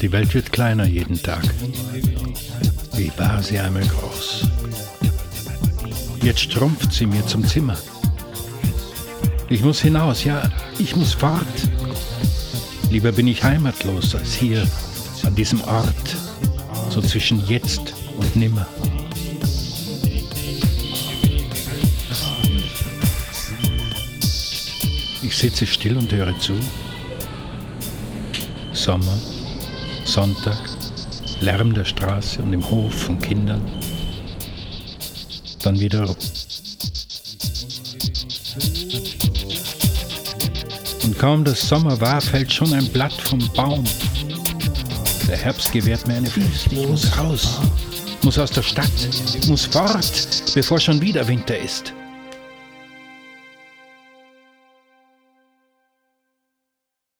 Die Welt wird kleiner jeden Tag. Wie war sie einmal groß? Jetzt strumpft sie mir zum Zimmer. Ich muss hinaus, ja, ich muss fort. Lieber bin ich heimatlos als hier, an diesem Ort, so zwischen jetzt und nimmer. Ich sitze still und höre zu. Sommer, Sonntag, Lärm der Straße und im Hof von Kindern. Dann wieder. Und kaum das Sommer war, fällt schon ein Blatt vom Baum. Der Herbst gewährt mir eine Frist. Ich muss raus, muss aus der Stadt, muss fort, bevor schon wieder Winter ist.